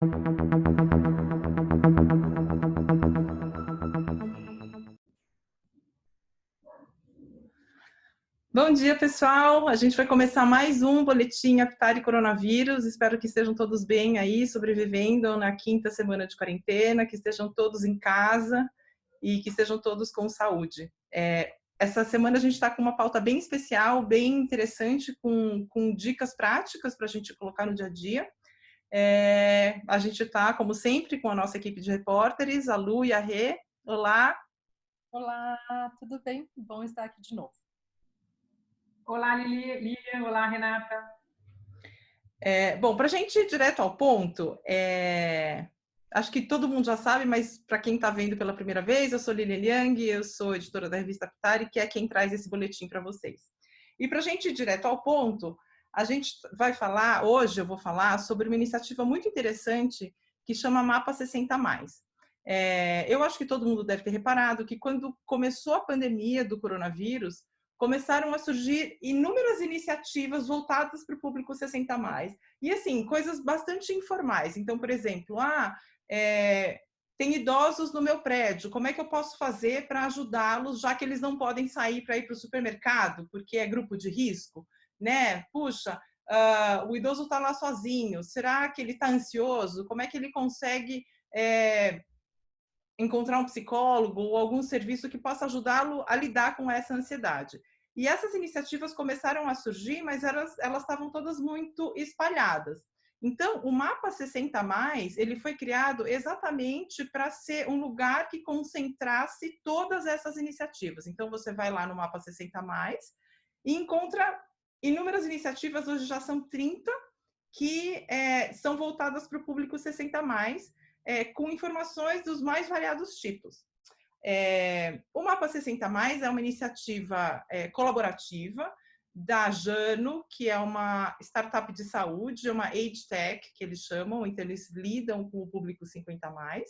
Bom dia, pessoal. A gente vai começar mais um boletim Aptari Coronavírus. Espero que estejam todos bem aí, sobrevivendo na quinta semana de quarentena, que estejam todos em casa e que estejam todos com saúde. É, essa semana a gente está com uma pauta bem especial, bem interessante, com, com dicas práticas para a gente colocar no dia a dia. É, a gente está, como sempre, com a nossa equipe de repórteres, a Lu e a Rê. Olá! Olá, tudo bem? Bom estar aqui de novo. Olá, Lilian. Olá, Renata. É, bom, para a gente ir direto ao ponto, é, acho que todo mundo já sabe, mas para quem está vendo pela primeira vez, eu sou Lilian Yang, eu sou editora da revista Pitari, que é quem traz esse boletim para vocês. E para a gente ir direto ao ponto, a gente vai falar, hoje eu vou falar sobre uma iniciativa muito interessante que chama Mapa 60 Mais. É, eu acho que todo mundo deve ter reparado que quando começou a pandemia do coronavírus, começaram a surgir inúmeras iniciativas voltadas para o público 60 mais. E assim, coisas bastante informais. Então, por exemplo, ah, é, tem idosos no meu prédio, como é que eu posso fazer para ajudá-los, já que eles não podem sair para ir para o supermercado, porque é grupo de risco, né? Puxa, uh, o idoso está lá sozinho, será que ele está ansioso? Como é que ele consegue é, encontrar um psicólogo ou algum serviço que possa ajudá-lo a lidar com essa ansiedade? E essas iniciativas começaram a surgir, mas elas, estavam todas muito espalhadas. Então, o Mapa 60 Mais, ele foi criado exatamente para ser um lugar que concentrasse todas essas iniciativas. Então, você vai lá no Mapa 60 Mais e encontra inúmeras iniciativas, hoje já são 30, que é, são voltadas para o público 60 mais, é, com informações dos mais variados tipos. É, o Mapa 60 Mais é uma iniciativa é, colaborativa da Jano, que é uma startup de saúde, uma age tech, que eles chamam, então eles lidam com o público 50 mais,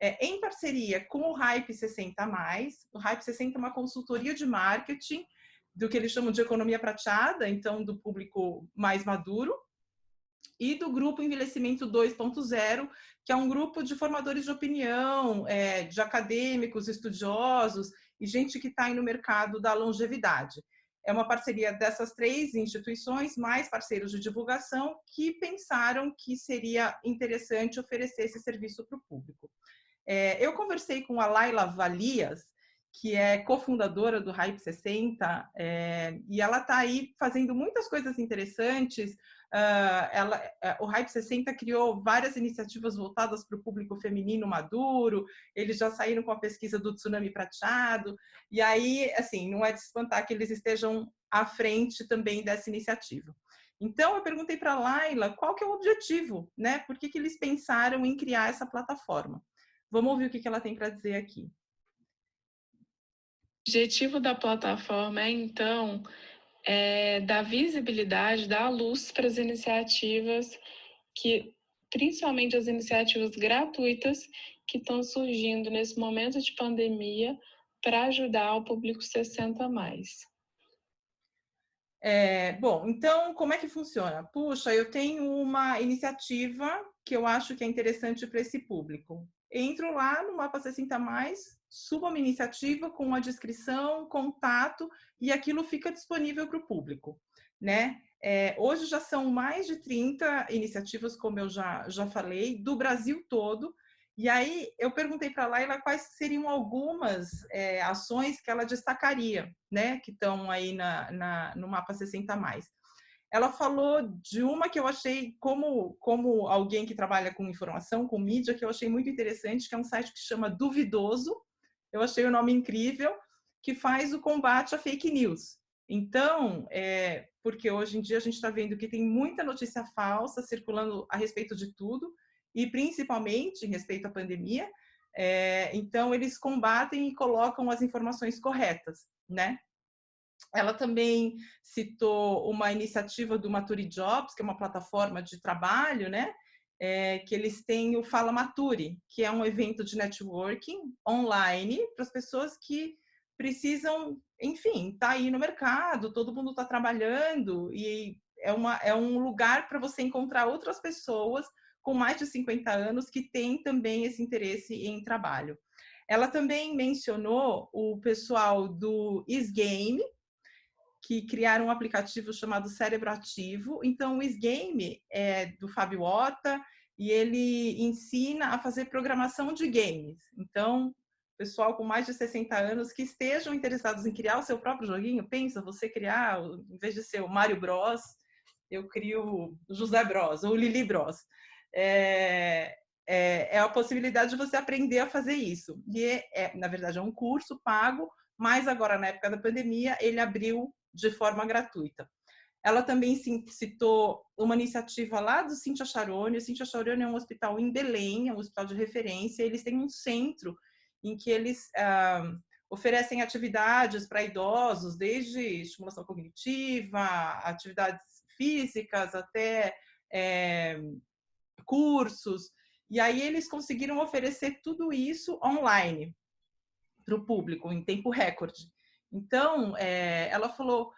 é, em parceria com o Hype 60 mais. O Hype 60 é uma consultoria de marketing do que eles chamam de economia prateada, então do público mais maduro, e do grupo Envelhecimento 2.0, que é um grupo de formadores de opinião, é, de acadêmicos, estudiosos e gente que está aí no mercado da longevidade é uma parceria dessas três instituições, mais parceiros de divulgação, que pensaram que seria interessante oferecer esse serviço para o público. É, eu conversei com a Laila Valias, que é cofundadora do Hype 60, é, e ela está aí fazendo muitas coisas interessantes, Uh, ela, uh, o Hype 60 criou várias iniciativas voltadas para o público feminino maduro, eles já saíram com a pesquisa do tsunami prateado, e aí, assim, não é de espantar que eles estejam à frente também dessa iniciativa. Então, eu perguntei para a Laila qual que é o objetivo, né? Por que, que eles pensaram em criar essa plataforma? Vamos ouvir o que, que ela tem para dizer aqui. O objetivo da plataforma é, então, é, dar visibilidade, dar luz para as iniciativas que, principalmente as iniciativas gratuitas que estão surgindo nesse momento de pandemia para ajudar o público 60 mais. É, bom, então como é que funciona? Puxa, eu tenho uma iniciativa que eu acho que é interessante para esse público. Entro lá no Mapa 60 mais, suba uma iniciativa com uma descrição, contato, e aquilo fica disponível para o público, né? É, hoje já são mais de 30 iniciativas, como eu já, já falei, do Brasil todo. E aí eu perguntei para a Laila quais seriam algumas é, ações que ela destacaria, né? Que estão aí na, na, no mapa 60 mais. Ela falou de uma que eu achei, como, como alguém que trabalha com informação, com mídia, que eu achei muito interessante, que é um site que chama Duvidoso, eu achei o nome incrível, que faz o combate à fake news. Então, é, porque hoje em dia a gente está vendo que tem muita notícia falsa circulando a respeito de tudo, e principalmente em respeito à pandemia. É, então, eles combatem e colocam as informações corretas, né? Ela também citou uma iniciativa do Maturi Jobs, que é uma plataforma de trabalho, né? É, que eles têm o Fala Mature, que é um evento de networking online para as pessoas que precisam, enfim, tá aí no mercado, todo mundo está trabalhando e é, uma, é um lugar para você encontrar outras pessoas com mais de 50 anos que tem também esse interesse em trabalho. Ela também mencionou o pessoal do Isgame, que criaram um aplicativo chamado Cérebro Ativo. Então, o Isgame é do Fábio Ota e ele ensina a fazer programação de games. Então, pessoal com mais de 60 anos que estejam interessados em criar o seu próprio joguinho, pensa você criar, em vez de ser o Mario Bros, eu crio o José Bros ou o Lili Bros. É, é, é, a possibilidade de você aprender a fazer isso. E, é, é, na verdade, é um curso pago, mas agora, na época da pandemia, ele abriu de forma gratuita. Ela também citou uma iniciativa lá do Cintia Charone. O Cintia Charone é um hospital em Belém, é um hospital de referência. Eles têm um centro em que eles ah, oferecem atividades para idosos, desde estimulação cognitiva, atividades físicas, até é, cursos. E aí eles conseguiram oferecer tudo isso online para o público em tempo recorde. Então, é, ela falou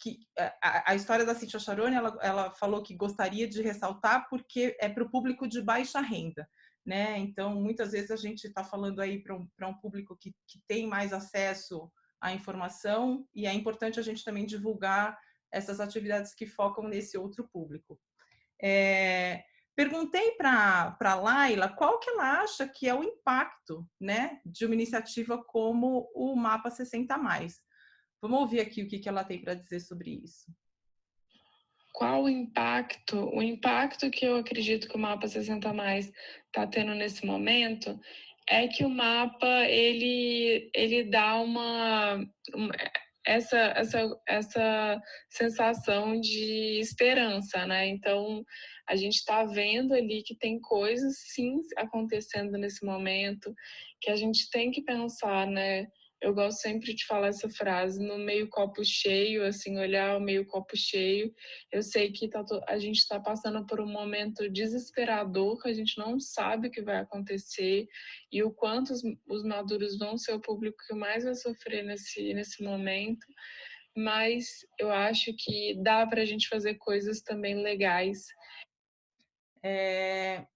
que a, a, história da Cintia Charone, ela, ela falou que gostaria de ressaltar porque é para o público de baixa renda né? Então, muitas vezes a gente está falando aí para um, um público que, que tem mais acesso à informação e é importante a gente também divulgar essas atividades que focam nesse outro público. É, perguntei para a Laila qual que ela acha que é o impacto né, de uma iniciativa como o Mapa 60 Mais. Vamos ouvir aqui o que, que ela tem para dizer sobre isso qual o impacto, o impacto que eu acredito que o mapa 60 mais está tendo nesse momento é que o mapa ele ele dá uma, uma essa, essa, essa sensação de esperança, né? Então, a gente está vendo ali que tem coisas sim acontecendo nesse momento, que a gente tem que pensar, né? eu gosto sempre de falar essa frase, no meio copo cheio, assim, olhar o meio copo cheio. Eu sei que tá, a gente está passando por um momento desesperador, que a gente não sabe o que vai acontecer e o quanto os, os maduros vão ser o público que mais vai sofrer nesse, nesse momento. Mas eu acho que dá para a gente fazer coisas também legais. É,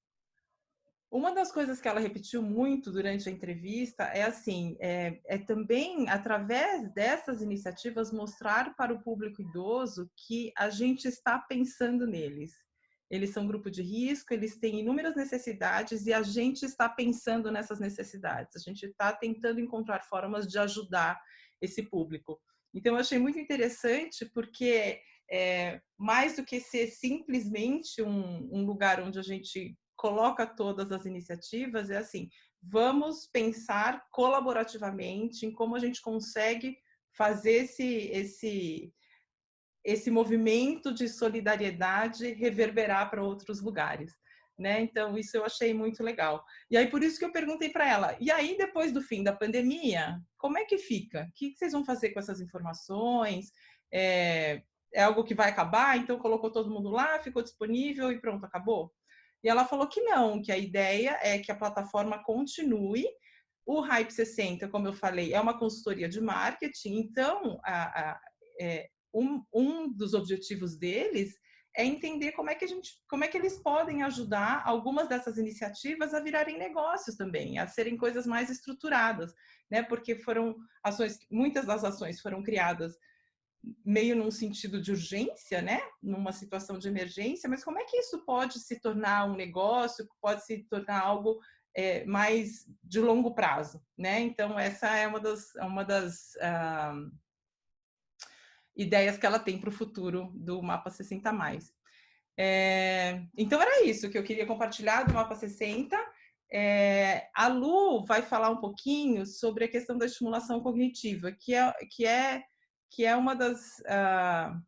uma das coisas que ela repetiu muito durante a entrevista é assim, é, é, também através dessas iniciativas mostrar para o público idoso que a gente está pensando neles. Eles são grupo de risco, eles têm inúmeras necessidades e a gente está pensando nessas necessidades. A gente está tentando encontrar formas de ajudar esse público. Então, eu achei muito interessante porque é, mais do que ser simplesmente um, um lugar onde a gente coloca todas as iniciativas é assim: vamos pensar colaborativamente em como a gente consegue fazer esse, esse, esse movimento de solidariedade reverberar para outros lugares. Né? Então, isso eu achei muito legal. E aí, por isso que eu perguntei para ela: e aí, depois do fim da pandemia, como é que fica? O que vocês vão fazer com essas informações? É, é algo que vai acabar? Então, colocou todo mundo lá, ficou disponível e pronto, acabou? E ela falou que não, que a ideia é que a plataforma continue. O Hype 60, como eu falei, é uma consultoria de marketing, então a, a, é, um, um dos objetivos deles é entender como é que a gente, como é que eles podem ajudar algumas dessas iniciativas a virarem negócios também, a serem coisas mais estruturadas, né? Porque foram ações, muitas das ações foram criadas meio num sentido de urgência, né? Numa situação de emergência, mas como é que isso pode se tornar um negócio, pode se tornar algo é, mais de longo prazo, né? Então essa é uma das, uma das ah, ideias que ela tem para o futuro do Mapa 60 mais. É, então era isso que eu queria compartilhar do Mapa 60. É, a Lu vai falar um pouquinho sobre a questão da estimulação cognitiva, que é, que é que é uma das uh,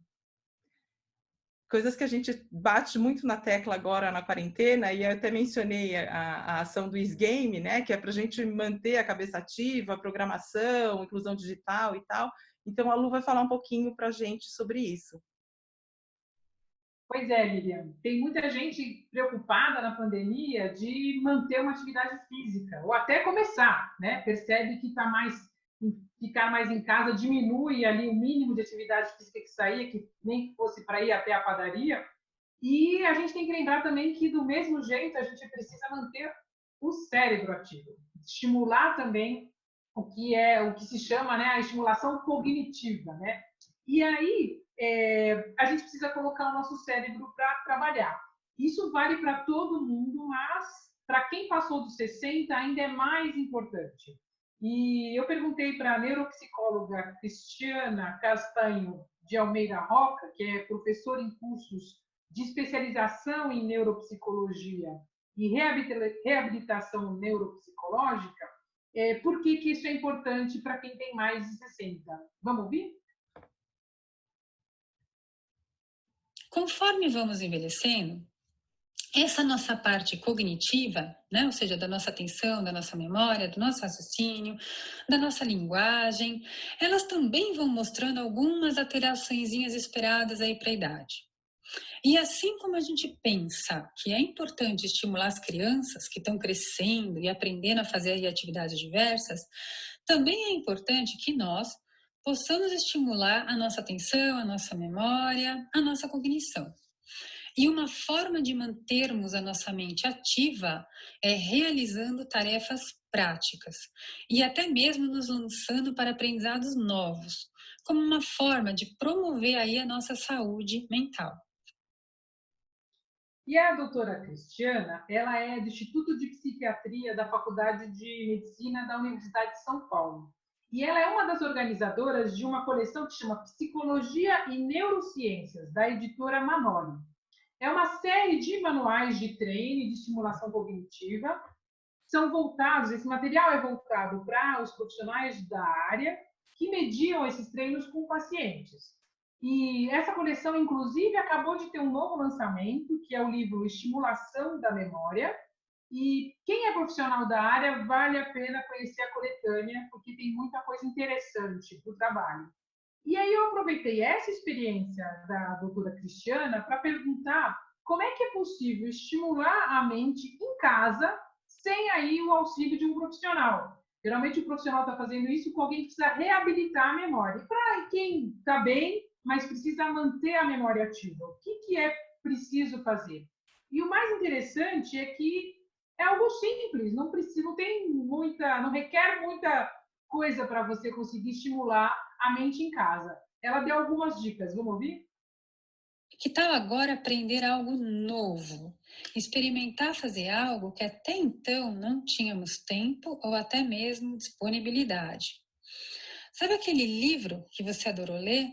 coisas que a gente bate muito na tecla agora na quarentena, e eu até mencionei a, a ação do Isgame, né, que é para a gente manter a cabeça ativa, programação, inclusão digital e tal. Então, a Lu vai falar um pouquinho para a gente sobre isso. Pois é, Lilian. Tem muita gente preocupada na pandemia de manter uma atividade física, ou até começar, né? Percebe que está mais ficar mais em casa diminui ali o mínimo de atividade física que saía, que nem fosse para ir até a padaria, E a gente tem que lembrar também que, do mesmo jeito, a gente precisa manter o cérebro ativo, estimular também o que é o que se chama né, a estimulação cognitiva. Né? E aí é, a gente precisa colocar o nosso cérebro para trabalhar. Isso vale para todo mundo, mas para quem passou dos 60 ainda é mais importante. E eu perguntei para a neuropsicóloga Cristiana Castanho de Almeida Roca, que é professora em cursos de especialização em neuropsicologia e reabilitação neuropsicológica, é, por que, que isso é importante para quem tem mais de 60? Vamos ouvir? Conforme vamos envelhecendo, essa nossa parte cognitiva, né, ou seja, da nossa atenção, da nossa memória, do nosso raciocínio, da nossa linguagem, elas também vão mostrando algumas alterações esperadas aí para a idade. E assim como a gente pensa que é importante estimular as crianças que estão crescendo e aprendendo a fazer atividades diversas, também é importante que nós possamos estimular a nossa atenção, a nossa memória, a nossa cognição. E uma forma de mantermos a nossa mente ativa é realizando tarefas práticas e até mesmo nos lançando para aprendizados novos, como uma forma de promover aí a nossa saúde mental. E a doutora Cristiana, ela é do Instituto de Psiquiatria da Faculdade de Medicina da Universidade de São Paulo. E ela é uma das organizadoras de uma coleção que chama Psicologia e Neurociências, da editora Manoli. É uma série de manuais de treino de estimulação cognitiva. São voltados, esse material é voltado para os profissionais da área que mediam esses treinos com pacientes. E essa coleção, inclusive, acabou de ter um novo lançamento, que é o livro Estimulação da Memória. E quem é profissional da área, vale a pena conhecer a coletânea, porque tem muita coisa interessante para o trabalho. E aí eu aproveitei essa experiência da doutora Cristiana para perguntar como é que é possível estimular a mente em casa sem aí o auxílio de um profissional. Geralmente o profissional está fazendo isso com alguém que precisa reabilitar a memória. E para quem está bem, mas precisa manter a memória ativa, o que, que é preciso fazer? E o mais interessante é que é algo simples, não precisa, não tem muita, não requer muita coisa para você conseguir estimular a mente em casa. Ela deu algumas dicas, vamos ouvir? Que tal agora aprender algo novo? Experimentar fazer algo que até então não tínhamos tempo ou até mesmo disponibilidade. Sabe aquele livro que você adorou ler?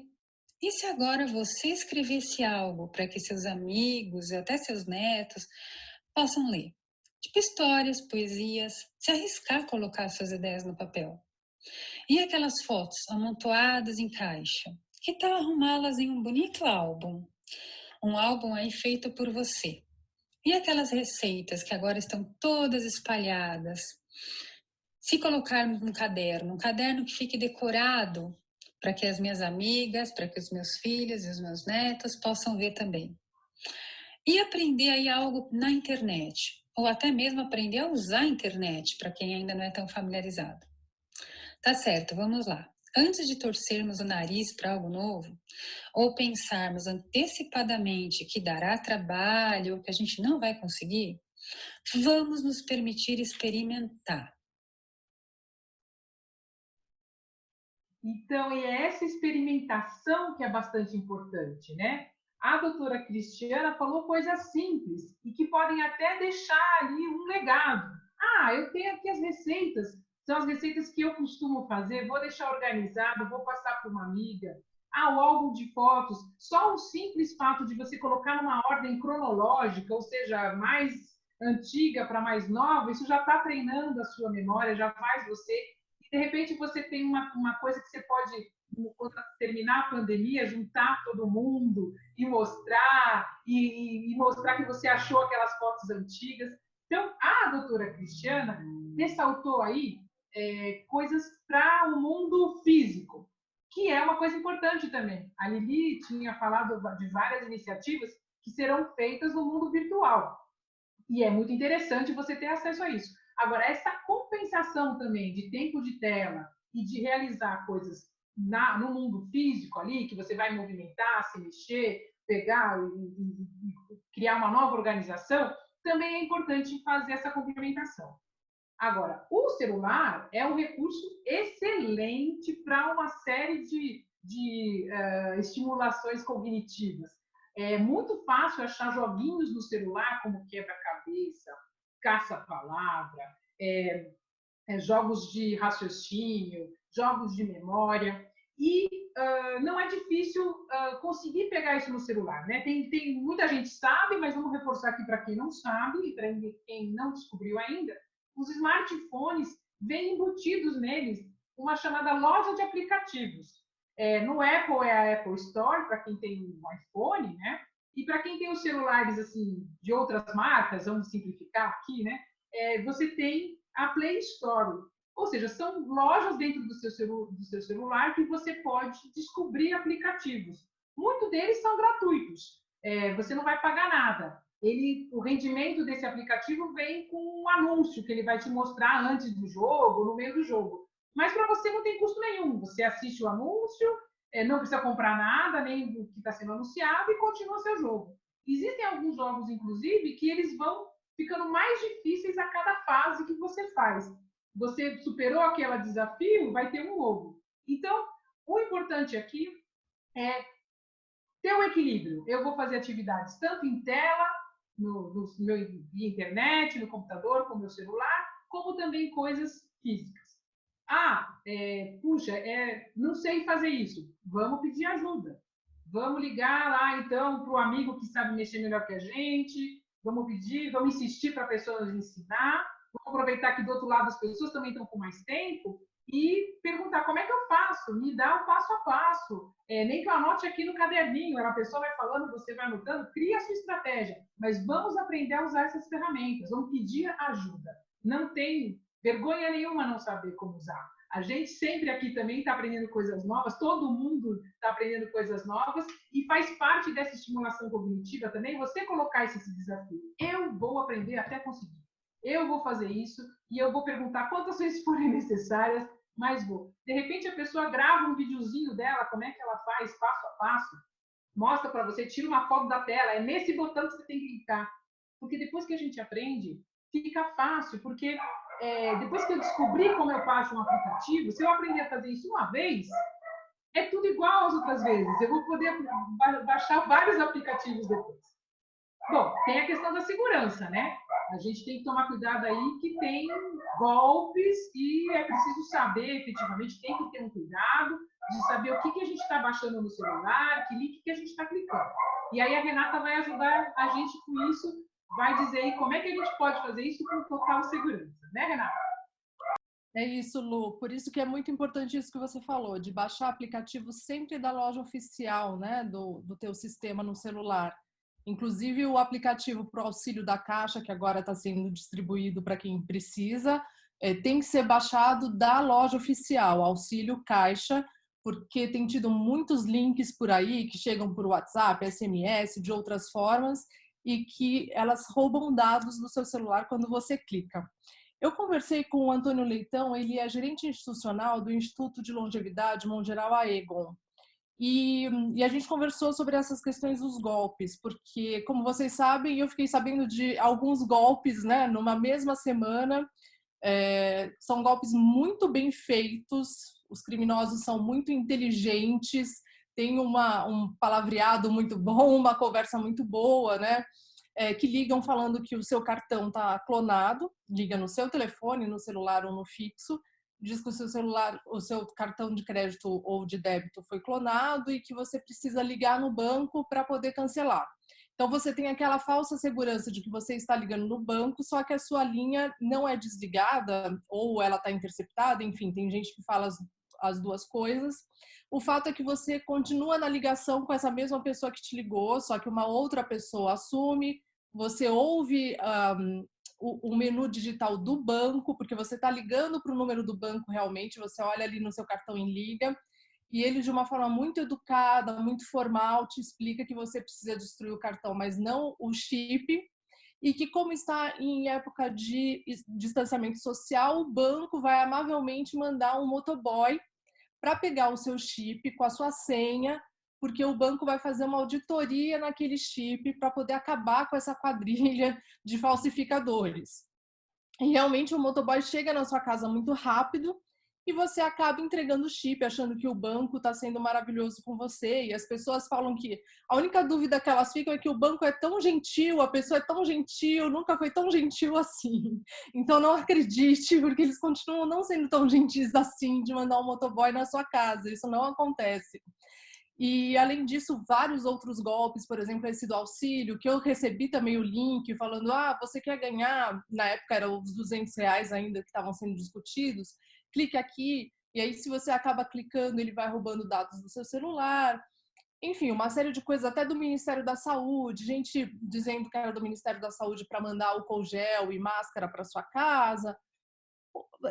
E se agora você escrevesse algo para que seus amigos e até seus netos possam ler? Tipo histórias, poesias, se arriscar a colocar suas ideias no papel. E aquelas fotos amontoadas em caixa? Que tal arrumá-las em um bonito álbum? Um álbum aí feito por você. E aquelas receitas que agora estão todas espalhadas? Se colocarmos num caderno, um caderno que fique decorado para que as minhas amigas, para que os meus filhos e os meus netos possam ver também. E aprender aí algo na internet, ou até mesmo aprender a usar a internet, para quem ainda não é tão familiarizado. Tá certo, vamos lá. Antes de torcermos o nariz para algo novo, ou pensarmos antecipadamente que dará trabalho ou que a gente não vai conseguir, vamos nos permitir experimentar. Então, é essa experimentação que é bastante importante, né? A doutora Cristiana falou coisas simples e que podem até deixar ali um legado. Ah, eu tenho aqui as receitas, são as receitas que eu costumo fazer, vou deixar organizado, vou passar para uma amiga. Ah, o álbum de fotos, só o simples fato de você colocar numa ordem cronológica, ou seja, mais antiga para mais nova, isso já está treinando a sua memória, já faz você. E de repente você tem uma, uma coisa que você pode, quando terminar a pandemia, juntar todo mundo e mostrar, e, e mostrar que você achou aquelas fotos antigas. Então, a doutora Cristiana ressaltou aí é, coisas para o mundo físico, que é uma coisa importante também. A Lili tinha falado de várias iniciativas que serão feitas no mundo virtual. E é muito interessante você ter acesso a isso. Agora, essa compensação também de tempo de tela e de realizar coisas na, no mundo físico ali, que você vai movimentar, se mexer, pegar e, e, e criar uma nova organização, também é importante fazer essa complementação. Agora, o celular é um recurso excelente para uma série de, de uh, estimulações cognitivas. É muito fácil achar joguinhos no celular, como quebra-cabeça, caça-palavra, é, é, jogos de raciocínio, jogos de memória. E uh, não é difícil uh, conseguir pegar isso no celular. Né? Tem, tem, muita gente sabe, mas vamos reforçar aqui para quem não sabe e para quem não descobriu ainda. Os smartphones vêm embutidos neles uma chamada loja de aplicativos. É, no Apple é a Apple Store, para quem tem um iPhone, né? E para quem tem os celulares assim de outras marcas, vamos simplificar aqui, né? É, você tem a Play Store. Ou seja, são lojas dentro do seu, do seu celular que você pode descobrir aplicativos. Muitos deles são gratuitos. É, você não vai pagar nada. Ele, o rendimento desse aplicativo vem com um anúncio que ele vai te mostrar antes do jogo, no meio do jogo. Mas para você não tem custo nenhum. Você assiste o anúncio, é, não precisa comprar nada, nem do que está sendo anunciado, e continua seu jogo. Existem alguns jogos, inclusive, que eles vão ficando mais difíceis a cada fase que você faz. Você superou aquele desafio, vai ter um novo. Então, o importante aqui é ter o um equilíbrio. Eu vou fazer atividades tanto em tela, no, no meu via internet, no computador, com meu celular, como também coisas físicas. Ah, é, puxa, é, não sei fazer isso. Vamos pedir ajuda. Vamos ligar lá, então, para o amigo que sabe mexer melhor que a gente. Vamos pedir, vamos insistir para a pessoa nos ensinar. Vamos aproveitar que do outro lado as pessoas também estão com mais tempo e perguntar como é que eu faço, me dá o passo a passo. É, nem que eu anote aqui no caderninho, a pessoa vai falando, você vai anotando, cria a sua estratégia. Mas vamos aprender a usar essas ferramentas, vamos pedir ajuda. Não tem Vergonha nenhuma não saber como usar. A gente sempre aqui também está aprendendo coisas novas, todo mundo está aprendendo coisas novas e faz parte dessa estimulação cognitiva também você colocar esse, esse desafio. Eu vou aprender até conseguir. Eu vou fazer isso e eu vou perguntar quantas vezes forem necessárias, mas vou. De repente a pessoa grava um videozinho dela, como é que ela faz passo a passo, mostra para você, tira uma foto da tela, é nesse botão que você tem que clicar. Porque depois que a gente aprende, fica fácil, porque é, depois que eu descobri como eu baixo um aplicativo, se eu aprender a fazer isso uma vez, é tudo igual às outras vezes. Eu vou poder baixar vários aplicativos depois. Bom, tem a questão da segurança, né? A gente tem que tomar cuidado aí que tem golpes e é preciso saber, efetivamente, tem que ter um cuidado de saber o que, que a gente está baixando no celular, que link que a gente está clicando. E aí a Renata vai ajudar a gente com isso vai dizer aí como é que a gente pode fazer isso com total segurança, né, Renata? É isso, Lu. Por isso que é muito importante isso que você falou, de baixar aplicativo sempre da loja oficial, né, do, do teu sistema no celular. Inclusive o aplicativo para auxílio da Caixa, que agora está sendo distribuído para quem precisa, é, tem que ser baixado da loja oficial, Auxílio Caixa, porque tem tido muitos links por aí que chegam por WhatsApp, SMS, de outras formas, e que elas roubam dados do seu celular quando você clica. Eu conversei com o Antônio Leitão, ele é gerente institucional do Instituto de Longevidade Mongeral Aegon. E, e, a gente conversou sobre essas questões dos golpes, porque, como vocês sabem, eu fiquei sabendo de alguns golpes, né, numa mesma semana. É, são golpes muito bem feitos, os criminosos são muito inteligentes, tem uma, um palavreado muito bom, uma conversa muito boa, né? É, que ligam falando que o seu cartão está clonado, liga no seu telefone, no celular ou no fixo, diz que o seu celular, o seu cartão de crédito ou de débito foi clonado e que você precisa ligar no banco para poder cancelar. Então você tem aquela falsa segurança de que você está ligando no banco, só que a sua linha não é desligada ou ela está interceptada, enfim, tem gente que fala as, as duas coisas. O fato é que você continua na ligação com essa mesma pessoa que te ligou, só que uma outra pessoa assume. Você ouve um, o, o, menu digital do banco, porque você está ligando para o número do banco realmente. Você olha ali no seu cartão em liga e ele, de uma forma muito educada, muito formal, te explica que você precisa destruir o cartão, mas não o chip. E que, como está em época de distanciamento social, o banco vai amavelmente mandar um motoboy para pegar o seu chip com a sua senha porque o banco vai fazer uma auditoria naquele chip para poder acabar com essa quadrilha de falsificadores. E realmente o motoboy chega na sua casa muito rápido e você acaba entregando o chip, achando que o banco está sendo maravilhoso com você. E as pessoas falam que a única dúvida que elas ficam é que o banco é tão gentil, a pessoa é tão gentil, nunca foi tão gentil assim. Então não acredite, porque eles continuam não sendo tão gentis assim de mandar um motoboy na sua casa. Isso não acontece. E, além disso, vários outros golpes, por exemplo, esse do auxílio, que eu recebi também o link falando, ah, você quer ganhar, na época eram os 200 reais ainda que estavam sendo discutidos, clique aqui, e aí se você acaba clicando, ele vai roubando dados do seu celular. Enfim, uma série de coisas, até do Ministério da Saúde, gente dizendo que era do Ministério da Saúde para mandar álcool gel e máscara para sua casa.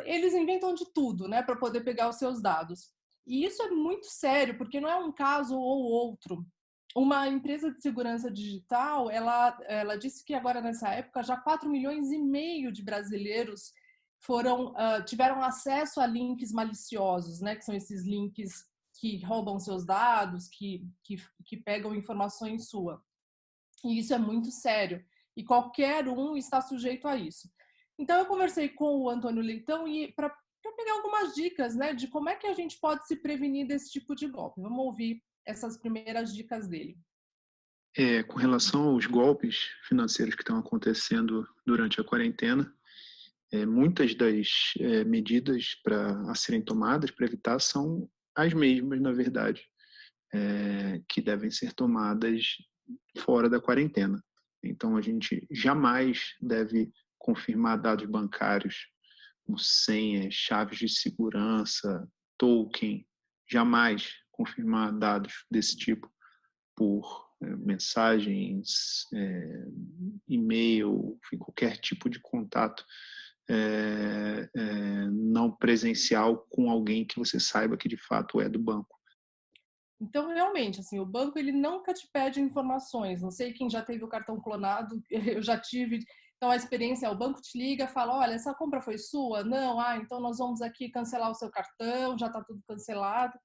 Eles inventam de tudo, né, para poder pegar os seus dados. E isso é muito sério, porque não é um caso ou outro. Uma empresa de segurança digital, ela, ela disse que agora nessa época já 4 milhões e meio de brasileiros foram uh, tiveram acesso a links maliciosos, né, que são esses links que roubam seus dados, que, que, que pegam informações sua. E isso é muito sério. E qualquer um está sujeito a isso. Então eu conversei com o Antônio Leitão e para para pegar algumas dicas, né, de como é que a gente pode se prevenir desse tipo de golpe. Vamos ouvir essas primeiras dicas dele. É, com relação aos golpes financeiros que estão acontecendo durante a quarentena, é, muitas das é, medidas para serem tomadas para evitar são as mesmas, na verdade, é, que devem ser tomadas fora da quarentena. Então, a gente jamais deve confirmar dados bancários como senhas, chaves de segurança, token, jamais confirmar dados desse tipo por é, mensagens, é, e-mail, enfim, qualquer tipo de contato é, não presencial com alguém que você saiba que de fato é do banco. Então, realmente, assim, o banco ele nunca te pede informações. Não sei quem já teve o cartão clonado, eu já tive então a experiência é o banco te liga, fala, olha, essa compra foi sua? Não, ah, então nós vamos aqui cancelar o seu cartão, já está tudo cancelado.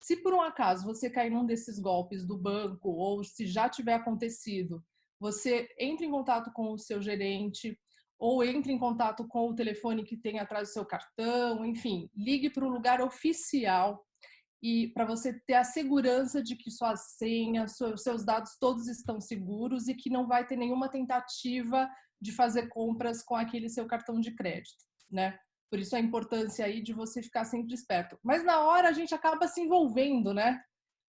Se por um acaso você cair num desses golpes do banco ou se já tiver acontecido, você entre em contato com o seu gerente ou entre em contato com o telefone que tem atrás do seu cartão, enfim, ligue para o lugar oficial e para você ter a segurança de que sua senha, seus dados todos estão seguros e que não vai ter nenhuma tentativa de fazer compras com aquele seu cartão de crédito, né? Por isso a importância aí de você ficar sempre esperto. Mas na hora a gente acaba se envolvendo, né?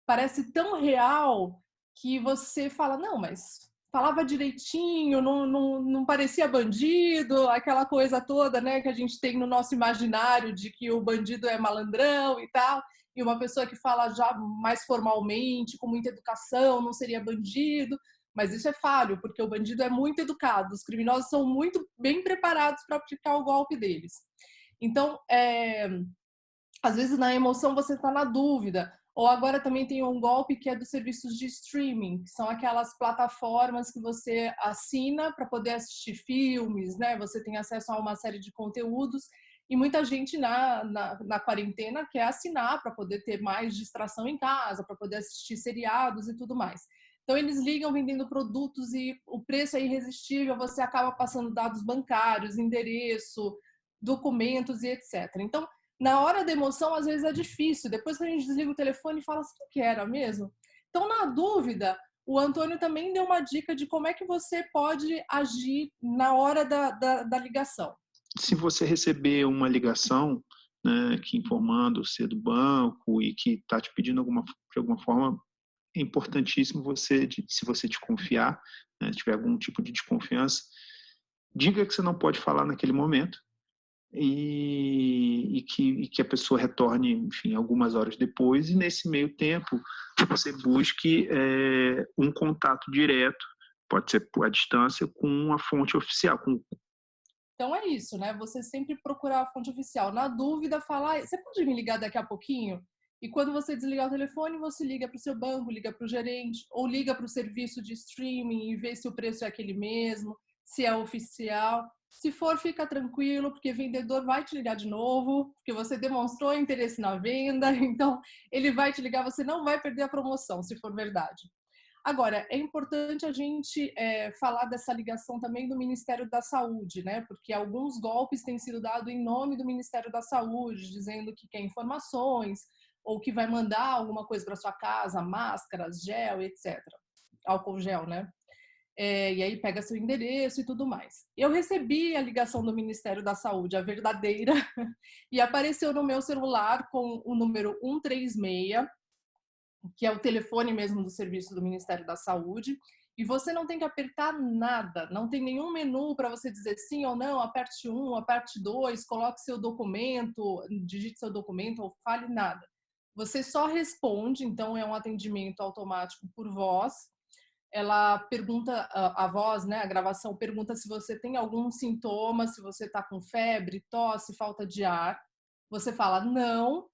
Parece tão real que você fala, não, mas falava direitinho, não, não, não parecia bandido, aquela coisa toda, né, que a gente tem no nosso imaginário de que o bandido é malandrão e tal, e uma pessoa que fala já mais formalmente, com muita educação, não seria bandido. Mas isso é falho, porque o bandido é muito educado, os criminosos são muito bem preparados para aplicar o golpe deles. Então, é, às vezes na emoção você está na dúvida. Ou agora também tem um golpe que é dos serviços de streaming, que são aquelas plataformas que você assina para poder assistir filmes, né? Você tem acesso a uma série de conteúdos e muita gente na, na, na quarentena quer assinar para poder ter mais distração em casa, para poder assistir seriados e tudo mais. Então, eles ligam vendendo produtos e o preço é irresistível, você acaba passando dados bancários, endereço, documentos e etc. Então, na hora da emoção, às vezes é difícil. Depois que a gente desliga o telefone e fala, assim, que era mesmo? Então, na dúvida, o Antônio também deu uma dica de como é que você pode agir na hora da, da, da ligação. Se você receber uma ligação né, que informando ser do banco e que está te pedindo alguma, de alguma forma é importantíssimo você, se você te confiar, né, tiver algum tipo de desconfiança, diga que você não pode falar naquele momento e, e, que, e que a pessoa retorne, enfim, algumas horas depois e nesse meio tempo você busque é, um contato direto, pode ser à distância, com a fonte oficial, com então é isso, né? Você sempre procurar a fonte oficial. Na dúvida, falar, você pode me ligar daqui a pouquinho? E quando você desligar o telefone, você liga para o seu banco, liga para o gerente, ou liga para o serviço de streaming e vê se o preço é aquele mesmo, se é oficial. Se for, fica tranquilo, porque vendedor vai te ligar de novo, porque você demonstrou interesse na venda, então ele vai te ligar, você não vai perder a promoção, se for verdade. Agora, é importante a gente é, falar dessa ligação também do Ministério da Saúde, né? Porque alguns golpes têm sido dados em nome do Ministério da Saúde, dizendo que quer informações ou que vai mandar alguma coisa para sua casa, máscaras, gel, etc. Álcool gel, né? é, e aí pega seu endereço e tudo mais. Eu recebi a ligação do Ministério da Saúde, a verdadeira, e apareceu no meu celular com o número 136, que é o telefone mesmo do serviço do Ministério da Saúde, e você não tem que apertar nada, não tem nenhum menu para você dizer sim ou não, aperte um, aperte dois, coloque seu documento, digite seu documento ou fale nada. Você só responde, então é um atendimento automático por voz, ela pergunta, a, voz, né, a gravação pergunta se você tem algum sintoma, se você está com febre, tosse, falta de ar. Você fala não,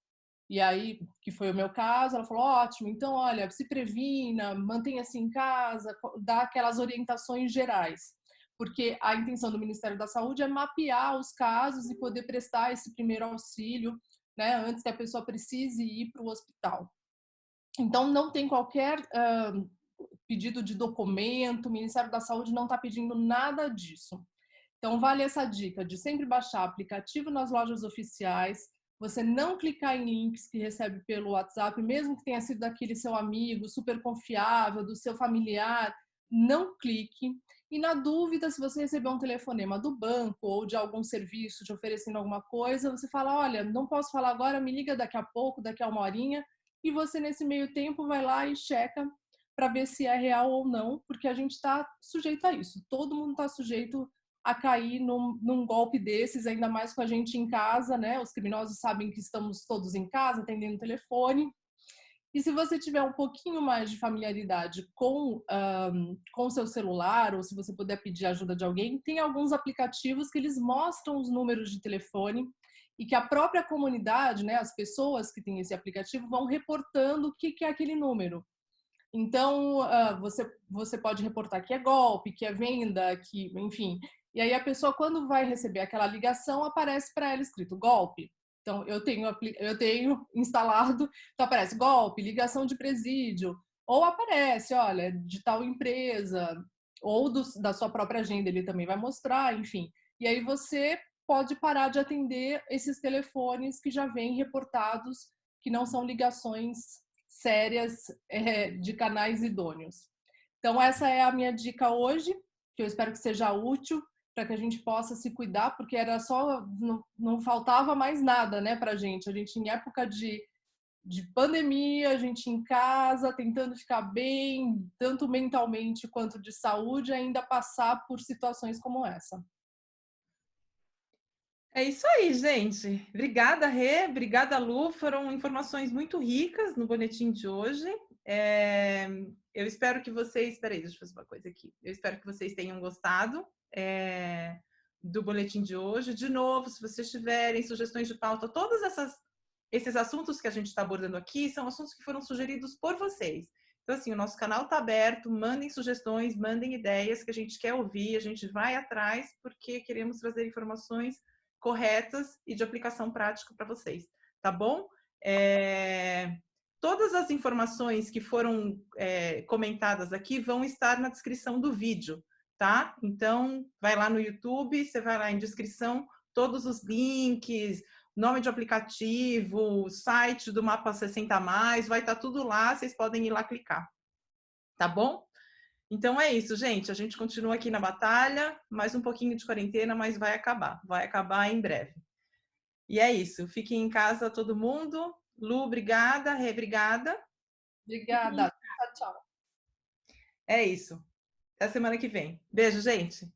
e aí, que foi o meu caso, ela falou: ótimo, então olha, se previna, mantenha-se em casa, dá aquelas orientações gerais. Porque a intenção do Ministério da Saúde é mapear os casos e poder prestar esse primeiro auxílio, né, antes que a pessoa precise ir para o hospital. Então, não tem qualquer uh, pedido de documento, o Ministério da Saúde não está pedindo nada disso. Então, vale essa dica de sempre baixar aplicativo nas lojas oficiais, você não clicar em links que recebe pelo WhatsApp, mesmo que tenha sido daquele seu amigo super confiável, do seu familiar, não clique. E na dúvida, se você receber um telefonema do banco ou de algum serviço te oferecendo alguma coisa, você fala: Olha, não posso falar agora, me liga daqui a pouco, daqui a uma horinha. E você, nesse meio tempo, vai lá e checa para ver se é real ou não, porque a gente está sujeito a isso. Todo mundo está sujeito a cair num, num, golpe desses, ainda mais com a gente em casa, né? Os criminosos sabem que estamos todos em casa, atendendo o telefone. E se você tiver um pouquinho mais de familiaridade com um, com seu celular, ou se você puder pedir ajuda de alguém, tem alguns aplicativos que eles mostram os números de telefone e que a própria comunidade, né, as pessoas que têm esse aplicativo, vão reportando o que, que é aquele número. Então, uh, você, você pode reportar que é golpe, que é venda, que, enfim. E aí a pessoa, quando vai receber aquela ligação, aparece para ela escrito golpe. Então, eu tenho, eu tenho instalado, então aparece golpe, ligação de presídio, ou aparece, olha, de tal empresa, ou do, da sua própria agenda, ele também vai mostrar, enfim. E aí você pode parar de atender esses telefones que já vêm reportados que não são ligações sérias é, de canais idôneos. Então, essa é a minha dica hoje, que eu espero que seja útil para que a gente possa se cuidar, porque era só, não, não faltava mais nada, né, para a gente. A gente, em época de, de pandemia, a gente em casa, tentando ficar bem, tanto mentalmente quanto de saúde, ainda passar por situações como essa. É isso aí, gente. Obrigada, Rê. Obrigada, Lu. Foram informações muito ricas no boletim de hoje. É... Eu espero que vocês. Espera aí, deixa eu fazer uma coisa aqui. Eu espero que vocês tenham gostado é... do boletim de hoje. De novo, se vocês tiverem sugestões de pauta, todos essas... esses assuntos que a gente está abordando aqui são assuntos que foram sugeridos por vocês. Então, assim, o nosso canal está aberto, mandem sugestões, mandem ideias que a gente quer ouvir, a gente vai atrás, porque queremos trazer informações corretas e de aplicação prática para vocês, tá bom? É... Todas as informações que foram é, comentadas aqui vão estar na descrição do vídeo, tá? Então, vai lá no YouTube, você vai lá em descrição, todos os links, nome de aplicativo, site do Mapa 60 Mais, vai estar tá tudo lá, vocês podem ir lá clicar. Tá bom? Então é isso, gente. A gente continua aqui na batalha, mais um pouquinho de quarentena, mas vai acabar. Vai acabar em breve. E é isso. Fiquem em casa todo mundo. Lu, obrigada. Rê, obrigada. Obrigada. Tchau, tchau. É isso. Até semana que vem. Beijo, gente.